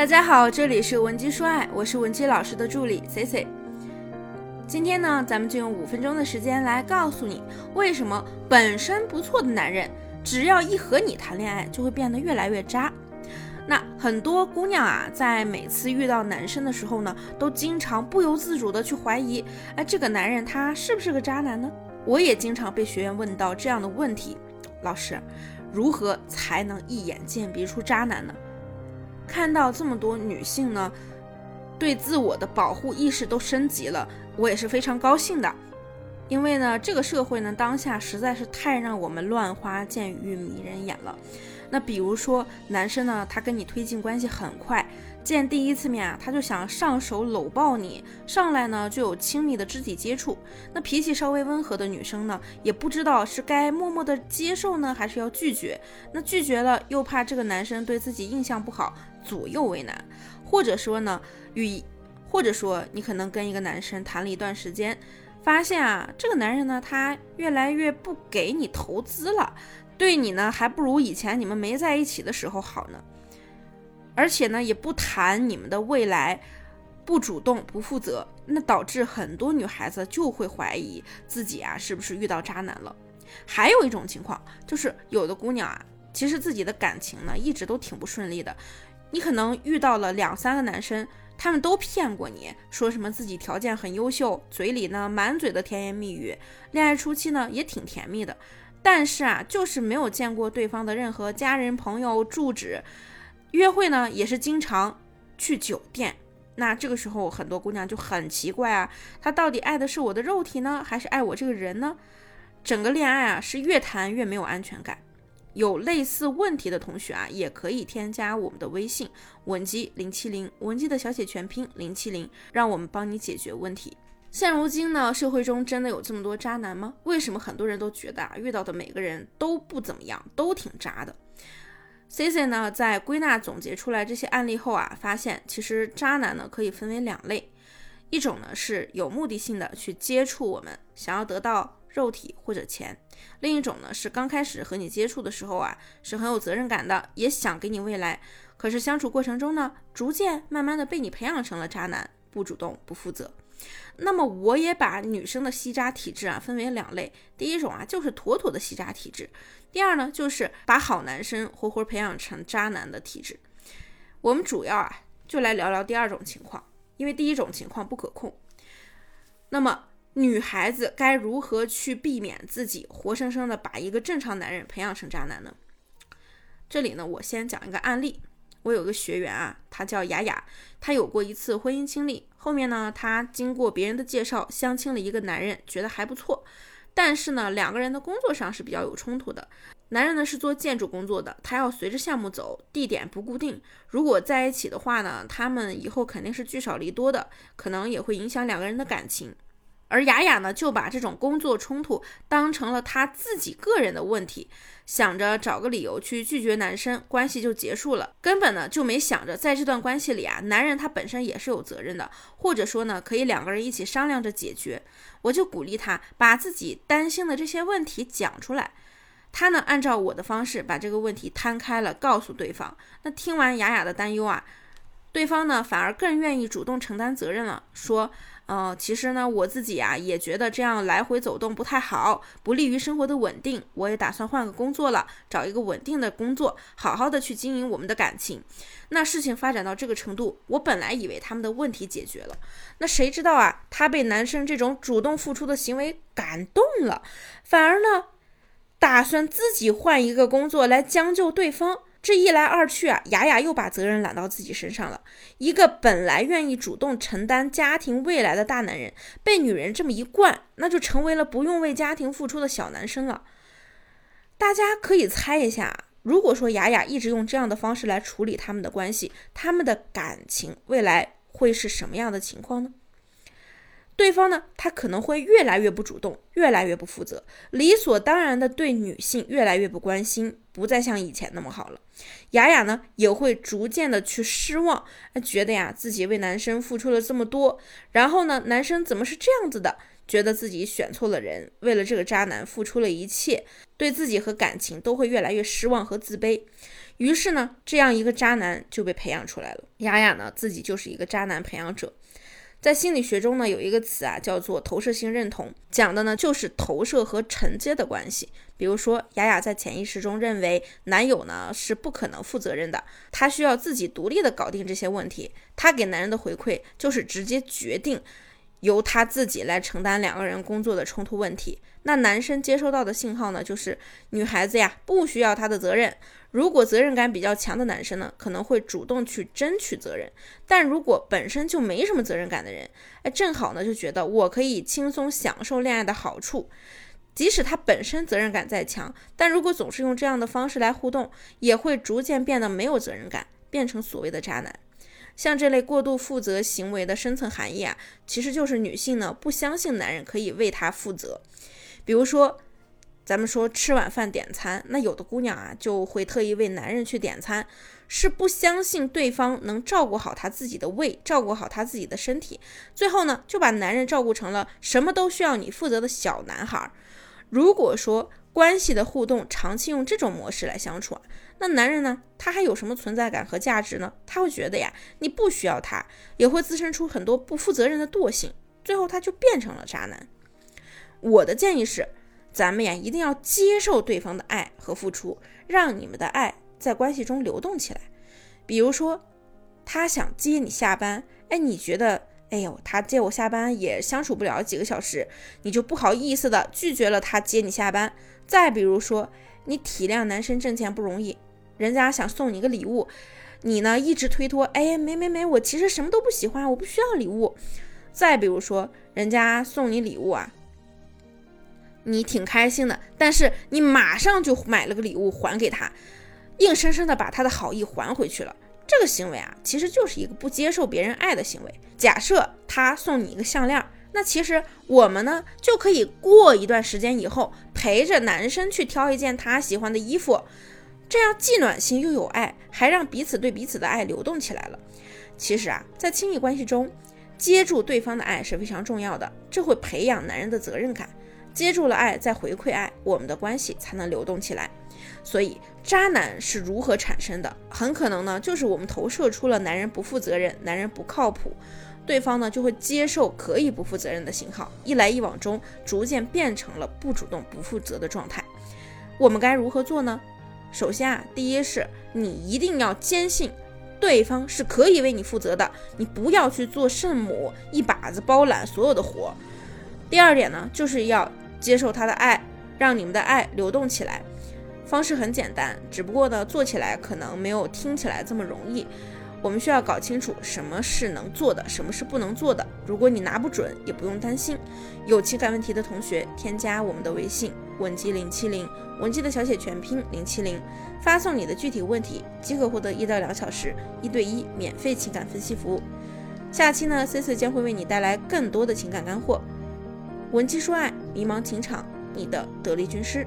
大家好，这里是文姬说爱，我是文姬老师的助理 C C。今天呢，咱们就用五分钟的时间来告诉你，为什么本身不错的男人，只要一和你谈恋爱，就会变得越来越渣。那很多姑娘啊，在每次遇到男生的时候呢，都经常不由自主的去怀疑，哎，这个男人他是不是个渣男呢？我也经常被学员问到这样的问题，老师，如何才能一眼鉴别出渣男呢？看到这么多女性呢，对自我的保护意识都升级了，我也是非常高兴的。因为呢，这个社会呢，当下实在是太让我们乱花渐欲迷人眼了。那比如说，男生呢，他跟你推进关系很快，见第一次面啊，他就想上手搂抱你，上来呢就有亲密的肢体接触。那脾气稍微温和的女生呢，也不知道是该默默的接受呢，还是要拒绝。那拒绝了，又怕这个男生对自己印象不好，左右为难。或者说呢，与或者说你可能跟一个男生谈了一段时间，发现啊，这个男人呢，他越来越不给你投资了。对你呢，还不如以前你们没在一起的时候好呢，而且呢，也不谈你们的未来，不主动不负责，那导致很多女孩子就会怀疑自己啊是不是遇到渣男了。还有一种情况就是，有的姑娘啊，其实自己的感情呢一直都挺不顺利的，你可能遇到了两三个男生，他们都骗过你，说什么自己条件很优秀，嘴里呢满嘴的甜言蜜语，恋爱初期呢也挺甜蜜的。但是啊，就是没有见过对方的任何家人、朋友、住址，约会呢也是经常去酒店。那这个时候，很多姑娘就很奇怪啊，他到底爱的是我的肉体呢，还是爱我这个人呢？整个恋爱啊，是越谈越没有安全感。有类似问题的同学啊，也可以添加我们的微信文姬零七零，文姬的小写全拼零七零，让我们帮你解决问题。现如今呢，社会中真的有这么多渣男吗？为什么很多人都觉得啊，遇到的每个人都不怎么样，都挺渣的？C C 呢，在归纳总结出来这些案例后啊，发现其实渣男呢可以分为两类，一种呢是有目的性的去接触我们，想要得到肉体或者钱；另一种呢是刚开始和你接触的时候啊，是很有责任感的，也想给你未来，可是相处过程中呢，逐渐慢慢的被你培养成了渣男，不主动不负责。那么我也把女生的吸渣体质啊分为两类，第一种啊就是妥妥的吸渣体质，第二呢就是把好男生活活培养成渣男的体质。我们主要啊就来聊聊第二种情况，因为第一种情况不可控。那么女孩子该如何去避免自己活生生的把一个正常男人培养成渣男呢？这里呢我先讲一个案例。我有个学员啊，她叫雅雅，她有过一次婚姻经历。后面呢，她经过别人的介绍，相亲了一个男人，觉得还不错。但是呢，两个人的工作上是比较有冲突的。男人呢是做建筑工作的，他要随着项目走，地点不固定。如果在一起的话呢，他们以后肯定是聚少离多的，可能也会影响两个人的感情。而雅雅呢，就把这种工作冲突当成了她自己个人的问题，想着找个理由去拒绝男生，关系就结束了。根本呢就没想着在这段关系里啊，男人他本身也是有责任的，或者说呢，可以两个人一起商量着解决。我就鼓励他把自己担心的这些问题讲出来，他呢按照我的方式把这个问题摊开了，告诉对方。那听完雅雅的担忧啊，对方呢反而更愿意主动承担责任了，说。嗯，其实呢，我自己呀也觉得这样来回走动不太好，不利于生活的稳定。我也打算换个工作了，找一个稳定的工作，好好的去经营我们的感情。那事情发展到这个程度，我本来以为他们的问题解决了，那谁知道啊，他被男生这种主动付出的行为感动了，反而呢，打算自己换一个工作来将就对方。这一来二去啊，雅雅又把责任揽到自己身上了。一个本来愿意主动承担家庭未来的大男人，被女人这么一惯，那就成为了不用为家庭付出的小男生了。大家可以猜一下，如果说雅雅一直用这样的方式来处理他们的关系，他们的感情未来会是什么样的情况呢？对方呢，他可能会越来越不主动，越来越不负责，理所当然的对女性越来越不关心，不再像以前那么好了。雅雅呢，也会逐渐的去失望，觉得呀自己为男生付出了这么多，然后呢，男生怎么是这样子的？觉得自己选错了人，为了这个渣男付出了一切，对自己和感情都会越来越失望和自卑。于是呢，这样一个渣男就被培养出来了。雅雅呢，自己就是一个渣男培养者。在心理学中呢，有一个词啊，叫做投射性认同，讲的呢就是投射和承接的关系。比如说，雅雅在潜意识中认为男友呢是不可能负责任的，她需要自己独立的搞定这些问题。她给男人的回馈就是直接决定由他自己来承担两个人工作的冲突问题。那男生接收到的信号呢，就是女孩子呀不需要他的责任。如果责任感比较强的男生呢，可能会主动去争取责任；但如果本身就没什么责任感的人，哎，正好呢就觉得我可以轻松享受恋爱的好处。即使他本身责任感再强，但如果总是用这样的方式来互动，也会逐渐变得没有责任感，变成所谓的渣男。像这类过度负责行为的深层含义啊，其实就是女性呢不相信男人可以为她负责。比如说。咱们说吃晚饭点餐，那有的姑娘啊就会特意为男人去点餐，是不相信对方能照顾好她自己的胃，照顾好她自己的身体，最后呢就把男人照顾成了什么都需要你负责的小男孩。如果说关系的互动长期用这种模式来相处啊，那男人呢他还有什么存在感和价值呢？他会觉得呀你不需要他，也会滋生出很多不负责任的惰性，最后他就变成了渣男。我的建议是。咱们呀，一定要接受对方的爱和付出，让你们的爱在关系中流动起来。比如说，他想接你下班，哎，你觉得，哎呦，他接我下班也相处不了几个小时，你就不好意思的拒绝了他接你下班。再比如说，你体谅男生挣钱不容易，人家想送你一个礼物，你呢一直推脱，哎，没没没，我其实什么都不喜欢，我不需要礼物。再比如说，人家送你礼物啊。你挺开心的，但是你马上就买了个礼物还给他，硬生生的把他的好意还回去了。这个行为啊，其实就是一个不接受别人爱的行为。假设他送你一个项链，那其实我们呢就可以过一段时间以后，陪着男生去挑一件他喜欢的衣服，这样既暖心又有爱，还让彼此对彼此的爱流动起来了。其实啊，在亲密关系中，接住对方的爱是非常重要的，这会培养男人的责任感。接住了爱，再回馈爱，我们的关系才能流动起来。所以，渣男是如何产生的？很可能呢，就是我们投射出了男人不负责任、男人不靠谱，对方呢就会接受可以不负责任的信号，一来一往中，逐渐变成了不主动、不负责的状态。我们该如何做呢？首先啊，第一是你一定要坚信对方是可以为你负责的，你不要去做圣母，一把子包揽所有的活。第二点呢，就是要。接受他的爱，让你们的爱流动起来，方式很简单，只不过呢，做起来可能没有听起来这么容易。我们需要搞清楚什么是能做的，什么是不能做的。如果你拿不准，也不用担心。有情感问题的同学，添加我们的微信文姬零七零，文姬的小写全拼零七零，发送你的具体问题，即可获得一到两小时一对一免费情感分析服务。下期呢，C C 将会为你带来更多的情感干货。文姬说爱，迷茫情场，你的得力军师。